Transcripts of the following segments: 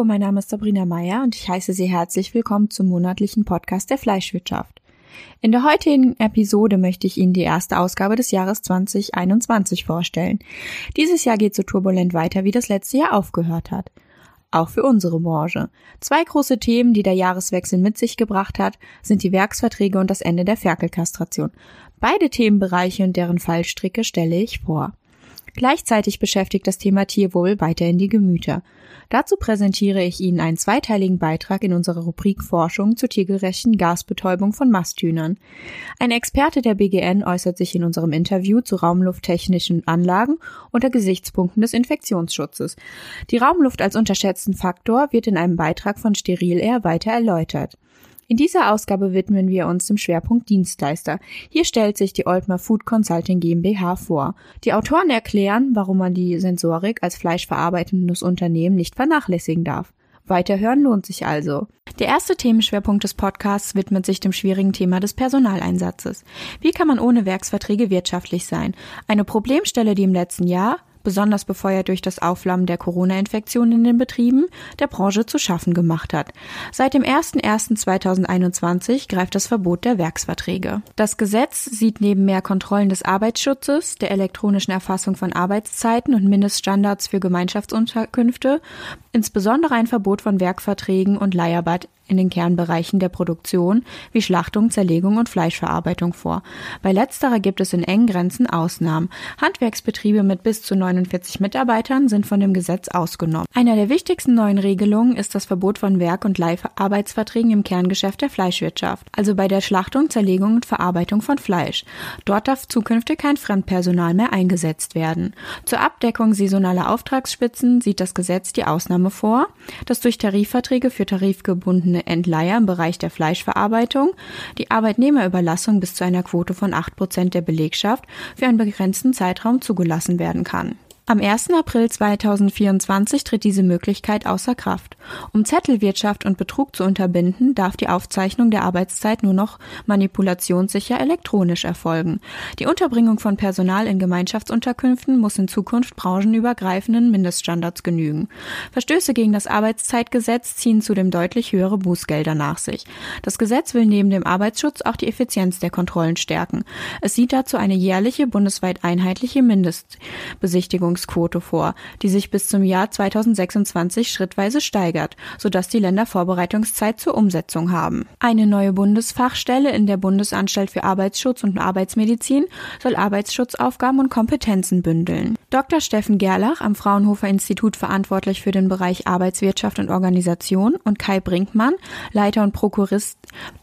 Hallo, mein Name ist Sabrina Meyer und ich heiße Sie herzlich willkommen zum monatlichen Podcast der Fleischwirtschaft. In der heutigen Episode möchte ich Ihnen die erste Ausgabe des Jahres 2021 vorstellen. Dieses Jahr geht so turbulent weiter, wie das letzte Jahr aufgehört hat. Auch für unsere Branche. Zwei große Themen, die der Jahreswechsel mit sich gebracht hat, sind die Werksverträge und das Ende der Ferkelkastration. Beide Themenbereiche und deren Fallstricke stelle ich vor. Gleichzeitig beschäftigt das Thema Tierwohl weiterhin die Gemüter. Dazu präsentiere ich Ihnen einen zweiteiligen Beitrag in unserer Rubrik Forschung zur tiergerechten Gasbetäubung von Masthühnern. Ein Experte der BGN äußert sich in unserem Interview zu raumlufttechnischen Anlagen unter Gesichtspunkten des Infektionsschutzes. Die Raumluft als unterschätzten Faktor wird in einem Beitrag von Steril Air weiter erläutert. In dieser Ausgabe widmen wir uns dem Schwerpunkt Dienstleister. Hier stellt sich die Oltmer Food Consulting GmbH vor. Die Autoren erklären, warum man die Sensorik als fleischverarbeitendes Unternehmen nicht vernachlässigen darf. Weiterhören lohnt sich also. Der erste Themenschwerpunkt des Podcasts widmet sich dem schwierigen Thema des Personaleinsatzes. Wie kann man ohne Werksverträge wirtschaftlich sein? Eine Problemstelle, die im letzten Jahr, besonders befeuert durch das Aufflammen der Corona-Infektion in den Betrieben, der Branche zu schaffen gemacht hat. Seit dem 01.01.2021 greift das Verbot der Werksverträge. Das Gesetz sieht neben mehr Kontrollen des Arbeitsschutzes, der elektronischen Erfassung von Arbeitszeiten und Mindeststandards für Gemeinschaftsunterkünfte insbesondere ein Verbot von Werkverträgen und Leiharbeit in den Kernbereichen der Produktion wie Schlachtung, Zerlegung und Fleischverarbeitung vor. Bei letzterer gibt es in engen Grenzen Ausnahmen. Handwerksbetriebe mit bis zu 49 Mitarbeitern sind von dem Gesetz ausgenommen. Einer der wichtigsten neuen Regelungen ist das Verbot von Werk- und Leiharbeitsverträgen im Kerngeschäft der Fleischwirtschaft, also bei der Schlachtung, Zerlegung und Verarbeitung von Fleisch. Dort darf zukünftig kein Fremdpersonal mehr eingesetzt werden. Zur Abdeckung saisonaler Auftragsspitzen sieht das Gesetz die Ausnahme vor, dass durch Tarifverträge für tarifgebundene Entleiher im Bereich der Fleischverarbeitung, die Arbeitnehmerüberlassung bis zu einer Quote von 8 Prozent der Belegschaft für einen begrenzten Zeitraum zugelassen werden kann. Am 1. April 2024 tritt diese Möglichkeit außer Kraft. Um Zettelwirtschaft und Betrug zu unterbinden, darf die Aufzeichnung der Arbeitszeit nur noch manipulationssicher elektronisch erfolgen. Die Unterbringung von Personal in Gemeinschaftsunterkünften muss in Zukunft branchenübergreifenden Mindeststandards genügen. Verstöße gegen das Arbeitszeitgesetz ziehen zudem deutlich höhere Bußgelder nach sich. Das Gesetz will neben dem Arbeitsschutz auch die Effizienz der Kontrollen stärken. Es sieht dazu eine jährliche bundesweit einheitliche Mindestbesichtigung Besichtigungsquote vor, die sich bis zum Jahr 2026 schrittweise steigert, sodass die Länder Vorbereitungszeit zur Umsetzung haben. Eine neue Bundesfachstelle in der Bundesanstalt für Arbeitsschutz und Arbeitsmedizin soll Arbeitsschutzaufgaben und Kompetenzen bündeln. Dr. Steffen Gerlach am Fraunhofer Institut verantwortlich für den Bereich Arbeitswirtschaft und Organisation und Kai Brinkmann, Leiter und Prokurist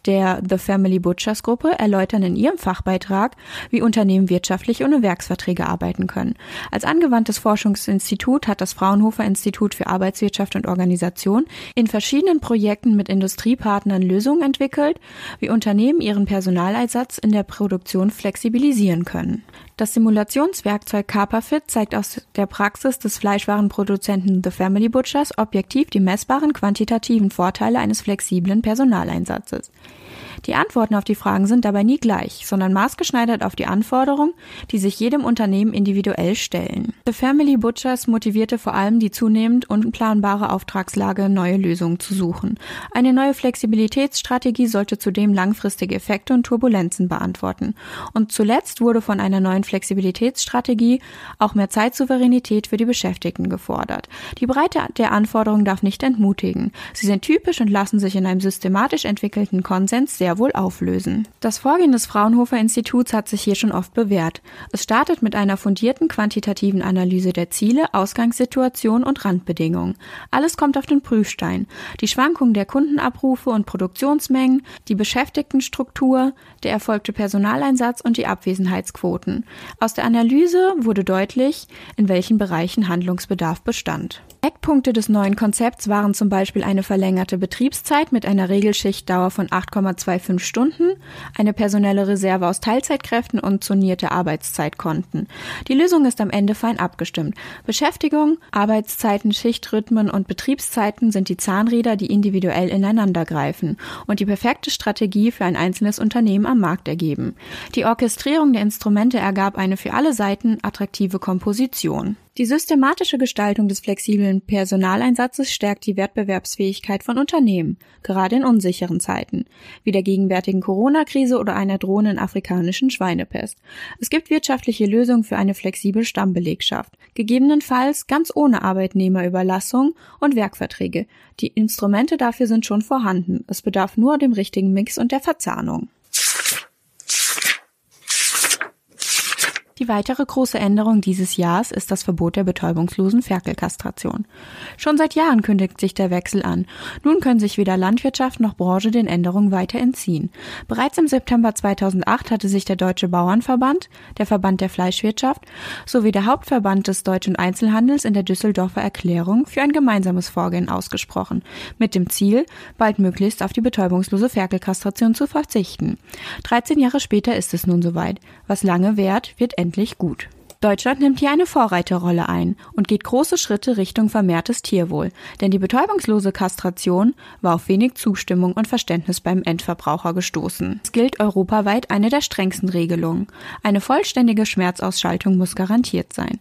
der The Family Butchers Gruppe, erläutern in ihrem Fachbeitrag, wie Unternehmen wirtschaftlich ohne Werksverträge arbeiten können. Als angewandte angewandtes Forschungsinstitut hat das Fraunhofer Institut für Arbeitswirtschaft und Organisation in verschiedenen Projekten mit Industriepartnern Lösungen entwickelt, wie Unternehmen ihren Personaleinsatz in der Produktion flexibilisieren können. Das Simulationswerkzeug Carpafit zeigt aus der Praxis des Fleischwarenproduzenten The Family Butchers objektiv die messbaren quantitativen Vorteile eines flexiblen Personaleinsatzes. Die Antworten auf die Fragen sind dabei nie gleich, sondern maßgeschneidert auf die Anforderungen, die sich jedem Unternehmen individuell stellen. The Family Butchers motivierte vor allem die zunehmend unplanbare Auftragslage, neue Lösungen zu suchen. Eine neue Flexibilitätsstrategie sollte zudem langfristige Effekte und Turbulenzen beantworten. Und zuletzt wurde von einer neuen Flexibilitätsstrategie auch mehr Zeitsouveränität für die Beschäftigten gefordert. Die Breite der Anforderungen darf nicht entmutigen. Sie sind typisch und lassen sich in einem systematisch entwickelten Konsens sehr sehr wohl auflösen. Das Vorgehen des Fraunhofer Instituts hat sich hier schon oft bewährt. Es startet mit einer fundierten quantitativen Analyse der Ziele, Ausgangssituation und Randbedingungen. Alles kommt auf den Prüfstein. Die Schwankungen der Kundenabrufe und Produktionsmengen, die Beschäftigtenstruktur, der erfolgte Personaleinsatz und die Abwesenheitsquoten. Aus der Analyse wurde deutlich, in welchen Bereichen Handlungsbedarf bestand. Eckpunkte des neuen Konzepts waren zum Beispiel eine verlängerte Betriebszeit mit einer Regelschichtdauer von 8,25 Stunden, eine personelle Reserve aus Teilzeitkräften und zonierte Arbeitszeitkonten. Die Lösung ist am Ende fein abgestimmt. Beschäftigung, Arbeitszeiten, Schichtrhythmen und Betriebszeiten sind die Zahnräder, die individuell ineinander greifen und die perfekte Strategie für ein einzelnes Unternehmen am Markt ergeben. Die Orchestrierung der Instrumente ergab eine für alle Seiten attraktive Komposition. Die systematische Gestaltung des flexiblen Personaleinsatzes stärkt die Wettbewerbsfähigkeit von Unternehmen, gerade in unsicheren Zeiten, wie der gegenwärtigen Corona-Krise oder einer drohenden afrikanischen Schweinepest. Es gibt wirtschaftliche Lösungen für eine flexible Stammbelegschaft, gegebenenfalls ganz ohne Arbeitnehmerüberlassung und Werkverträge. Die Instrumente dafür sind schon vorhanden. Es bedarf nur dem richtigen Mix und der Verzahnung. Die weitere große Änderung dieses Jahres ist das Verbot der betäubungslosen Ferkelkastration. Schon seit Jahren kündigt sich der Wechsel an. Nun können sich weder Landwirtschaft noch Branche den Änderungen weiter entziehen. Bereits im September 2008 hatte sich der Deutsche Bauernverband, der Verband der Fleischwirtschaft sowie der Hauptverband des deutschen Einzelhandels in der Düsseldorfer Erklärung für ein gemeinsames Vorgehen ausgesprochen, mit dem Ziel, bald möglichst auf die betäubungslose Ferkelkastration zu verzichten. 13 Jahre später ist es nun soweit. Was lange währt, wird endlich gut. Deutschland nimmt hier eine Vorreiterrolle ein und geht große Schritte Richtung vermehrtes Tierwohl, denn die betäubungslose Kastration war auf wenig Zustimmung und Verständnis beim Endverbraucher gestoßen. Es gilt europaweit eine der strengsten Regelungen. Eine vollständige Schmerzausschaltung muss garantiert sein.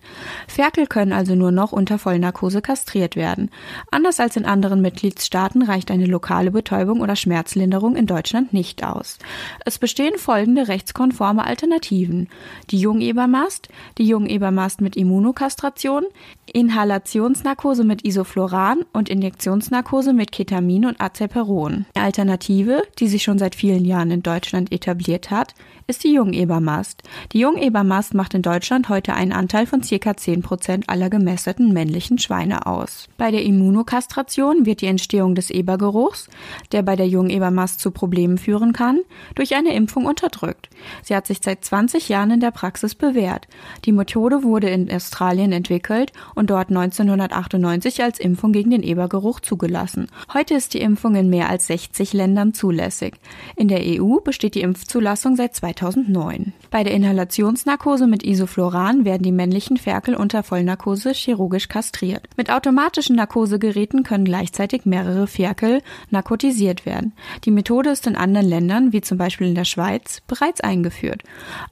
Ferkel können also nur noch unter Vollnarkose kastriert werden. Anders als in anderen Mitgliedstaaten reicht eine lokale Betäubung oder Schmerzlinderung in Deutschland nicht aus. Es bestehen folgende rechtskonforme Alternativen. Die Jungebermast, die Jungebermast mit Immunokastration, Inhalationsnarkose mit Isofloran und Injektionsnarkose mit Ketamin und Azeperon. Eine Alternative, die sich schon seit vielen Jahren in Deutschland etabliert hat, ist die Jungebermast. Die Jungebermast macht in Deutschland heute einen Anteil von ca. 10 Prozent aller gemesseten männlichen Schweine aus. Bei der Immunokastration wird die Entstehung des Ebergeruchs, der bei der Jungebermast zu Problemen führen kann, durch eine Impfung unterdrückt. Sie hat sich seit 20 Jahren in der Praxis bewährt. Die Methode wurde in Australien entwickelt und dort 1998 als Impfung gegen den Ebergeruch zugelassen. Heute ist die Impfung in mehr als 60 Ländern zulässig. In der EU besteht die Impfzulassung seit 2009. Bei der Inhalationsnarkose mit Isofloran werden die männlichen Ferkel unter Vollnarkose chirurgisch kastriert. Mit automatischen Narkosegeräten können gleichzeitig mehrere Ferkel narkotisiert werden. Die Methode ist in anderen Ländern, wie zum Beispiel in der Schweiz, bereits eingeführt.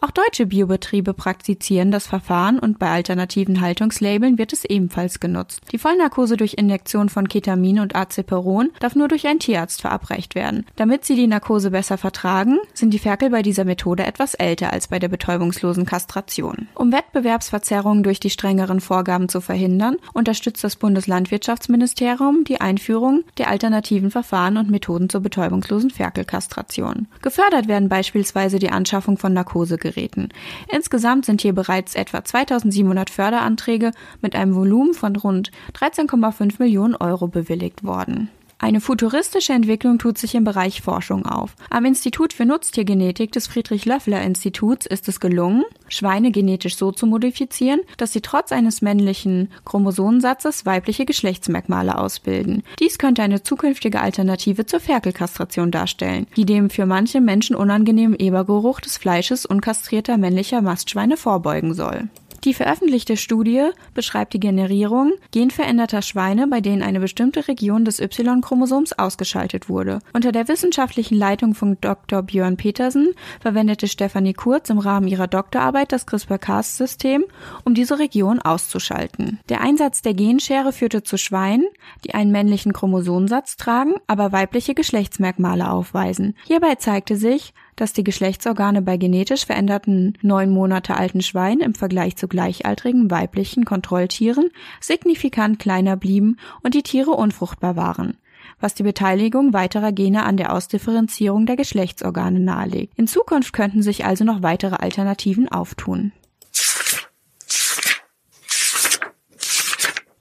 Auch deutsche Biobetriebe praktizieren das Verfahren und bei alternativen Haltungslabeln wird es ebenfalls genutzt. Die Vollnarkose durch Injektion von Ketamin und Azeperon darf nur durch einen Tierarzt verabreicht werden. Damit sie die Narkose besser vertragen, sind die Ferkel bei dieser Methode etwas älter als bei der betäubungslosen Kastration. Um Wettbewerbsverzerrungen durch die strengeren Vorgaben zu verhindern, unterstützt das Bundeslandwirtschaftsministerium die Einführung der alternativen Verfahren und Methoden zur betäubungslosen Ferkelkastration. Gefördert werden beispielsweise die Anschaffung von Narkosegeräten. Insgesamt sind hier bereits etwa 2700 Förderanträge mit einem Volumen von rund 13,5 Millionen Euro bewilligt worden. Eine futuristische Entwicklung tut sich im Bereich Forschung auf. Am Institut für Nutztiergenetik des Friedrich-Löffler-Instituts ist es gelungen, Schweine genetisch so zu modifizieren, dass sie trotz eines männlichen Chromosomensatzes weibliche Geschlechtsmerkmale ausbilden. Dies könnte eine zukünftige Alternative zur Ferkelkastration darstellen, die dem für manche Menschen unangenehmen Ebergeruch des Fleisches unkastrierter männlicher Mastschweine vorbeugen soll. Die veröffentlichte Studie beschreibt die Generierung genveränderter Schweine, bei denen eine bestimmte Region des Y-Chromosoms ausgeschaltet wurde. Unter der wissenschaftlichen Leitung von Dr. Björn Petersen verwendete Stefanie Kurz im Rahmen ihrer Doktorarbeit das CRISPR-Cas-System, um diese Region auszuschalten. Der Einsatz der Genschere führte zu Schweinen, die einen männlichen Chromosomsatz tragen, aber weibliche Geschlechtsmerkmale aufweisen. Hierbei zeigte sich, dass die Geschlechtsorgane bei genetisch veränderten neun Monate alten Schweinen im Vergleich zu gleichaltrigen weiblichen Kontrolltieren signifikant kleiner blieben und die Tiere unfruchtbar waren was die Beteiligung weiterer Gene an der Ausdifferenzierung der Geschlechtsorgane nahelegt. In Zukunft könnten sich also noch weitere Alternativen auftun.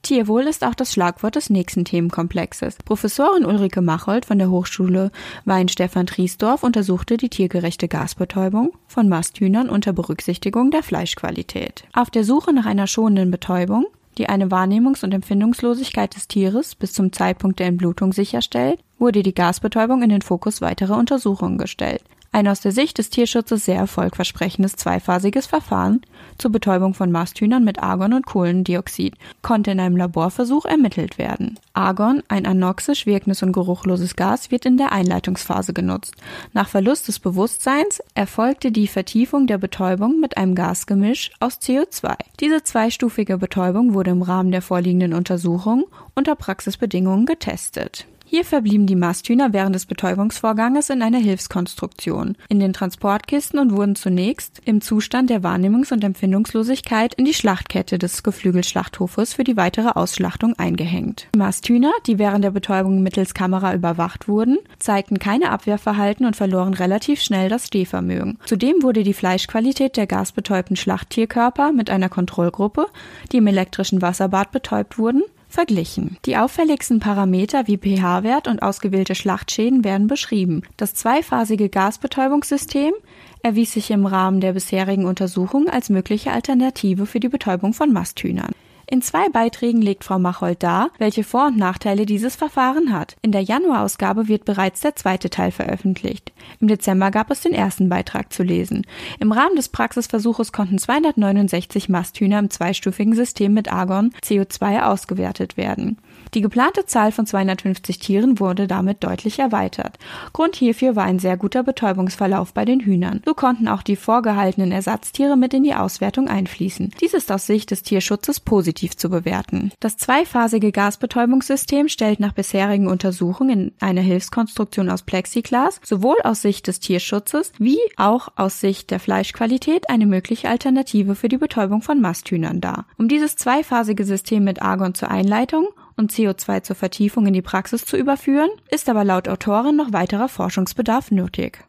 Tierwohl ist auch das Schlagwort des nächsten Themenkomplexes. Professorin Ulrike Machold von der Hochschule Weinstefan Triesdorf untersuchte die tiergerechte Gasbetäubung von Masthühnern unter Berücksichtigung der Fleischqualität. Auf der Suche nach einer schonenden Betäubung die eine Wahrnehmungs- und Empfindungslosigkeit des Tieres bis zum Zeitpunkt der Entblutung sicherstellt, wurde die Gasbetäubung in den Fokus weiterer Untersuchungen gestellt. Ein aus der Sicht des Tierschutzes sehr erfolgversprechendes zweiphasiges Verfahren zur Betäubung von Masthühnern mit Argon und Kohlendioxid konnte in einem Laborversuch ermittelt werden. Argon, ein anoxisch wirkendes und geruchloses Gas, wird in der Einleitungsphase genutzt. Nach Verlust des Bewusstseins erfolgte die Vertiefung der Betäubung mit einem Gasgemisch aus CO2. Diese zweistufige Betäubung wurde im Rahmen der vorliegenden Untersuchung unter Praxisbedingungen getestet. Hier verblieben die Masthühner während des Betäubungsvorganges in einer Hilfskonstruktion, in den Transportkisten und wurden zunächst im Zustand der Wahrnehmungs- und Empfindungslosigkeit in die Schlachtkette des Geflügelschlachthofes für die weitere Ausschlachtung eingehängt. Die Masthühner, die während der Betäubung mittels Kamera überwacht wurden, zeigten keine Abwehrverhalten und verloren relativ schnell das Stehvermögen. Zudem wurde die Fleischqualität der gasbetäubten Schlachttierkörper mit einer Kontrollgruppe, die im elektrischen Wasserbad betäubt wurden, verglichen. Die auffälligsten Parameter wie pH-Wert und ausgewählte Schlachtschäden werden beschrieben. Das zweiphasige Gasbetäubungssystem erwies sich im Rahmen der bisherigen Untersuchung als mögliche Alternative für die Betäubung von Masthühnern. In zwei Beiträgen legt Frau Machold dar, welche Vor- und Nachteile dieses Verfahren hat. In der Januarausgabe wird bereits der zweite Teil veröffentlicht. Im Dezember gab es den ersten Beitrag zu lesen. Im Rahmen des Praxisversuches konnten 269 Masthühner im zweistufigen System mit Argon CO2 ausgewertet werden. Die geplante Zahl von 250 Tieren wurde damit deutlich erweitert. Grund hierfür war ein sehr guter Betäubungsverlauf bei den Hühnern. So konnten auch die vorgehaltenen Ersatztiere mit in die Auswertung einfließen. Dies ist aus Sicht des Tierschutzes positiv zu bewerten. Das zweiphasige Gasbetäubungssystem stellt nach bisherigen Untersuchungen in einer Hilfskonstruktion aus Plexiglas sowohl aus Sicht des Tierschutzes wie auch aus Sicht der Fleischqualität eine mögliche Alternative für die Betäubung von Masthühnern dar. Um dieses zweiphasige System mit Argon zur Einleitung und CO2 zur Vertiefung in die Praxis zu überführen, ist aber laut Autorin noch weiterer Forschungsbedarf nötig.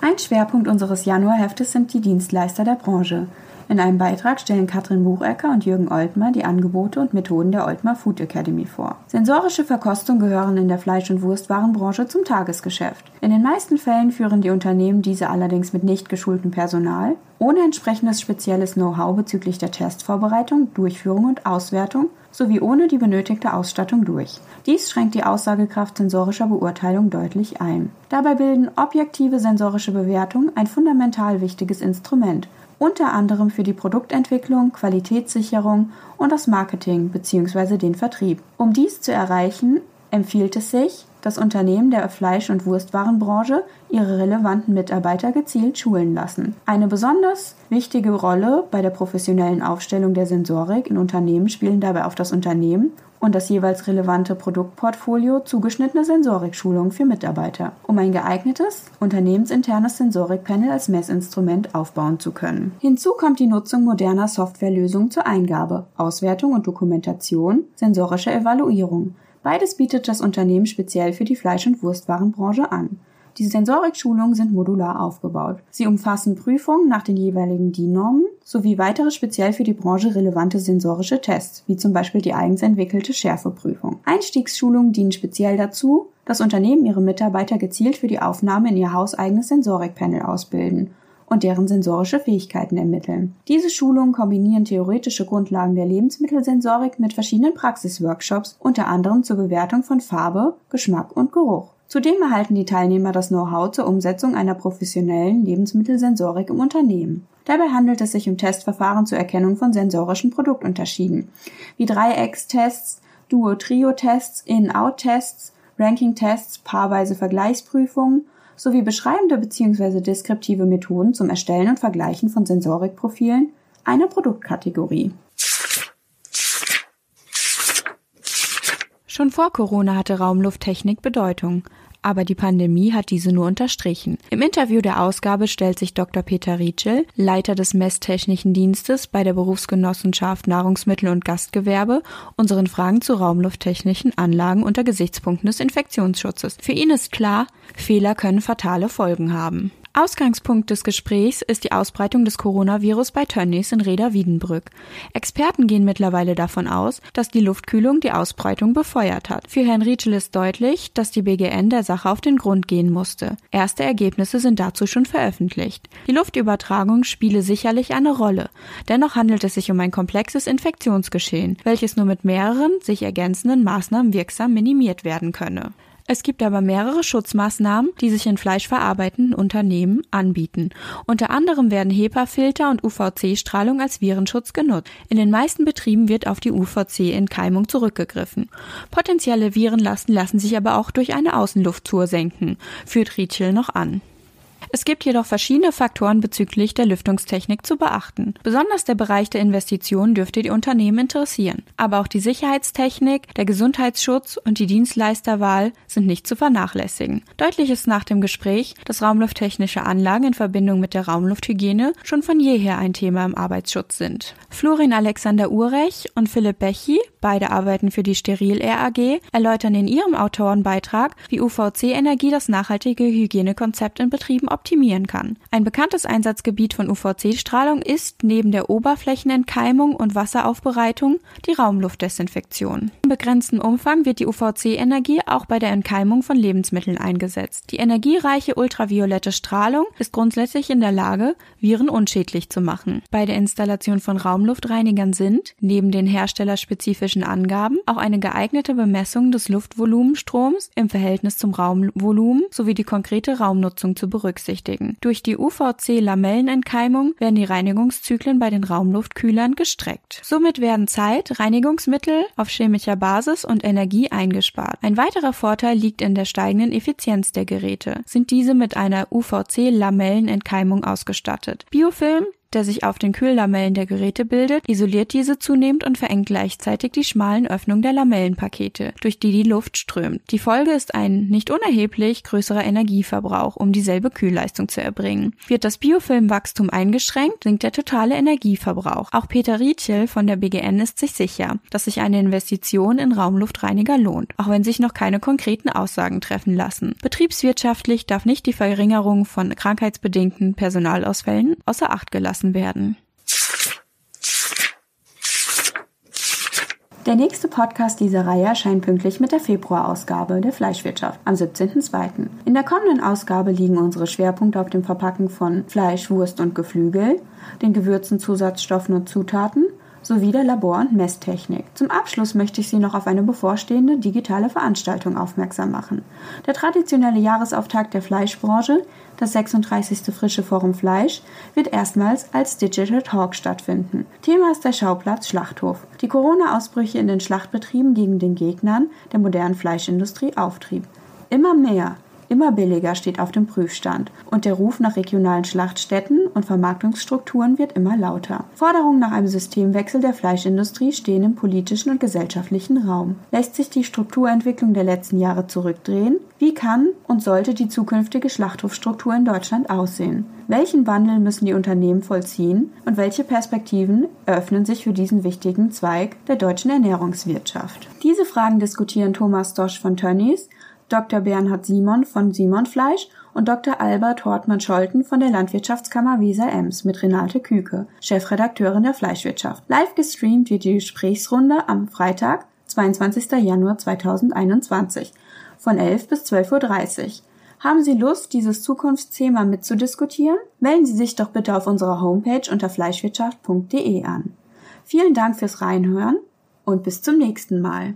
Ein Schwerpunkt unseres Januarheftes sind die Dienstleister der Branche. In einem Beitrag stellen Katrin Buchecker und Jürgen Oltmer die Angebote und Methoden der Oltmer Food Academy vor. Sensorische Verkostung gehören in der Fleisch- und Wurstwarenbranche zum Tagesgeschäft. In den meisten Fällen führen die Unternehmen diese allerdings mit nicht geschultem Personal, ohne entsprechendes spezielles Know-how bezüglich der Testvorbereitung, Durchführung und Auswertung sowie ohne die benötigte Ausstattung durch. Dies schränkt die Aussagekraft sensorischer Beurteilung deutlich ein. Dabei bilden objektive sensorische Bewertungen ein fundamental wichtiges Instrument unter anderem für die Produktentwicklung, Qualitätssicherung und das Marketing bzw. den Vertrieb. Um dies zu erreichen, empfiehlt es sich, dass Unternehmen der Fleisch- und Wurstwarenbranche ihre relevanten Mitarbeiter gezielt schulen lassen. Eine besonders wichtige Rolle bei der professionellen Aufstellung der Sensorik in Unternehmen spielen dabei auf das Unternehmen und das jeweils relevante Produktportfolio zugeschnittene Sensorikschulungen für Mitarbeiter, um ein geeignetes, unternehmensinternes Sensorikpanel als Messinstrument aufbauen zu können. Hinzu kommt die Nutzung moderner Softwarelösungen zur Eingabe, Auswertung und Dokumentation, sensorischer Evaluierung. Beides bietet das Unternehmen speziell für die Fleisch- und Wurstwarenbranche an. Die Sensorikschulungen sind modular aufgebaut. Sie umfassen Prüfungen nach den jeweiligen DIN-Normen sowie weitere speziell für die Branche relevante sensorische Tests, wie zum Beispiel die eigens entwickelte Schärfeprüfung. Einstiegsschulungen dienen speziell dazu, dass Unternehmen ihre Mitarbeiter gezielt für die Aufnahme in ihr hauseigenes Sensorikpanel ausbilden und deren sensorische Fähigkeiten ermitteln. Diese Schulungen kombinieren theoretische Grundlagen der Lebensmittelsensorik mit verschiedenen Praxisworkshops, unter anderem zur Bewertung von Farbe, Geschmack und Geruch. Zudem erhalten die Teilnehmer das Know-how zur Umsetzung einer professionellen Lebensmittelsensorik im Unternehmen. Dabei handelt es sich um Testverfahren zur Erkennung von sensorischen Produktunterschieden, wie Dreieckstests, Duo-Trio-Tests, In-Out-Tests, Ranking-Tests, paarweise Vergleichsprüfungen sowie beschreibende bzw. deskriptive Methoden zum Erstellen und Vergleichen von Sensorikprofilen einer Produktkategorie. Schon vor Corona hatte Raumlufttechnik Bedeutung, aber die Pandemie hat diese nur unterstrichen. Im Interview der Ausgabe stellt sich Dr. Peter Rietschel, Leiter des Messtechnischen Dienstes bei der Berufsgenossenschaft Nahrungsmittel und Gastgewerbe, unseren Fragen zu raumlufttechnischen Anlagen unter Gesichtspunkten des Infektionsschutzes. Für ihn ist klar, Fehler können fatale Folgen haben. Ausgangspunkt des Gesprächs ist die Ausbreitung des Coronavirus bei Tönnies in Reda-Wiedenbrück. Experten gehen mittlerweile davon aus, dass die Luftkühlung die Ausbreitung befeuert hat. Für Herrn Rietschel ist deutlich, dass die BGN der Sache auf den Grund gehen musste. Erste Ergebnisse sind dazu schon veröffentlicht. Die Luftübertragung spiele sicherlich eine Rolle. Dennoch handelt es sich um ein komplexes Infektionsgeschehen, welches nur mit mehreren sich ergänzenden Maßnahmen wirksam minimiert werden könne. Es gibt aber mehrere Schutzmaßnahmen, die sich in fleischverarbeitenden Unternehmen anbieten. Unter anderem werden HEPA-Filter und UVC-Strahlung als Virenschutz genutzt. In den meisten Betrieben wird auf die UVC-Entkeimung zurückgegriffen. Potenzielle Virenlasten lassen sich aber auch durch eine Außenlufttour senken, führt Rietschel noch an. Es gibt jedoch verschiedene Faktoren bezüglich der Lüftungstechnik zu beachten. Besonders der Bereich der Investitionen dürfte die Unternehmen interessieren. Aber auch die Sicherheitstechnik, der Gesundheitsschutz und die Dienstleisterwahl sind nicht zu vernachlässigen. Deutlich ist nach dem Gespräch, dass raumlufttechnische Anlagen in Verbindung mit der Raumlufthygiene schon von jeher ein Thema im Arbeitsschutz sind. Florin Alexander Urech und Philipp Bechy, beide arbeiten für die Steril Air AG, erläutern in ihrem Autorenbeitrag, wie UVC-Energie das nachhaltige Hygienekonzept in Betrieben optimieren kann. Ein bekanntes Einsatzgebiet von UVC-Strahlung ist neben der Oberflächenentkeimung und Wasseraufbereitung die Raumluftdesinfektion. Im begrenzten Umfang wird die UVC-Energie auch bei der Entkeimung von Lebensmitteln eingesetzt. Die energiereiche ultraviolette Strahlung ist grundsätzlich in der Lage, Viren unschädlich zu machen. Bei der Installation von Raumluftreinigern sind, neben den herstellerspezifischen Angaben, auch eine geeignete Bemessung des Luftvolumenstroms im Verhältnis zum Raumvolumen sowie die konkrete Raumnutzung zu berücksichtigen berücksichtigen. Durch die UVC-Lamellenentkeimung werden die Reinigungszyklen bei den Raumluftkühlern gestreckt. Somit werden Zeit, Reinigungsmittel auf chemischer Basis und Energie eingespart. Ein weiterer Vorteil liegt in der steigenden Effizienz der Geräte. Sind diese mit einer UVC-Lamellenentkeimung ausgestattet. Biofilm der sich auf den Kühllamellen der Geräte bildet, isoliert diese zunehmend und verengt gleichzeitig die schmalen Öffnungen der Lamellenpakete, durch die die Luft strömt. Die Folge ist ein nicht unerheblich größerer Energieverbrauch, um dieselbe Kühlleistung zu erbringen. Wird das Biofilmwachstum eingeschränkt, sinkt der totale Energieverbrauch. Auch Peter Rietschel von der BGN ist sich sicher, dass sich eine Investition in Raumluftreiniger lohnt, auch wenn sich noch keine konkreten Aussagen treffen lassen. Betriebswirtschaftlich darf nicht die Verringerung von krankheitsbedingten Personalausfällen außer Acht gelassen gelassen werden. Der nächste Podcast dieser Reihe erscheint pünktlich mit der Februarausgabe der Fleischwirtschaft am 17.02. In der kommenden Ausgabe liegen unsere Schwerpunkte auf dem Verpacken von Fleisch, Wurst und Geflügel, den Gewürzen, Zusatzstoffen und Zutaten sowie der Labor- und Messtechnik. Zum Abschluss möchte ich Sie noch auf eine bevorstehende digitale Veranstaltung aufmerksam machen. Der traditionelle Jahresauftakt der Fleischbranche, das 36. Frische Forum Fleisch, wird erstmals als Digital Talk stattfinden. Thema ist der Schauplatz Schlachthof. Die Corona-Ausbrüche in den Schlachtbetrieben gegen den Gegnern der modernen Fleischindustrie auftrieb. Immer mehr Immer billiger steht auf dem Prüfstand und der Ruf nach regionalen Schlachtstätten und Vermarktungsstrukturen wird immer lauter. Forderungen nach einem Systemwechsel der Fleischindustrie stehen im politischen und gesellschaftlichen Raum. Lässt sich die Strukturentwicklung der letzten Jahre zurückdrehen? Wie kann und sollte die zukünftige Schlachthofstruktur in Deutschland aussehen? Welchen Wandel müssen die Unternehmen vollziehen und welche Perspektiven eröffnen sich für diesen wichtigen Zweig der deutschen Ernährungswirtschaft? Diese Fragen diskutieren Thomas Dosch von Tönnies Dr. Bernhard Simon von Simon Fleisch und Dr. Albert Hortmann-Scholten von der Landwirtschaftskammer Weser-Ems mit Renate Küke, Chefredakteurin der Fleischwirtschaft. Live gestreamt wird die Gesprächsrunde am Freitag, 22. Januar 2021 von 11 bis 12.30 Uhr. Haben Sie Lust, dieses Zukunftsthema mitzudiskutieren? Melden Sie sich doch bitte auf unserer Homepage unter fleischwirtschaft.de an. Vielen Dank fürs Reinhören und bis zum nächsten Mal.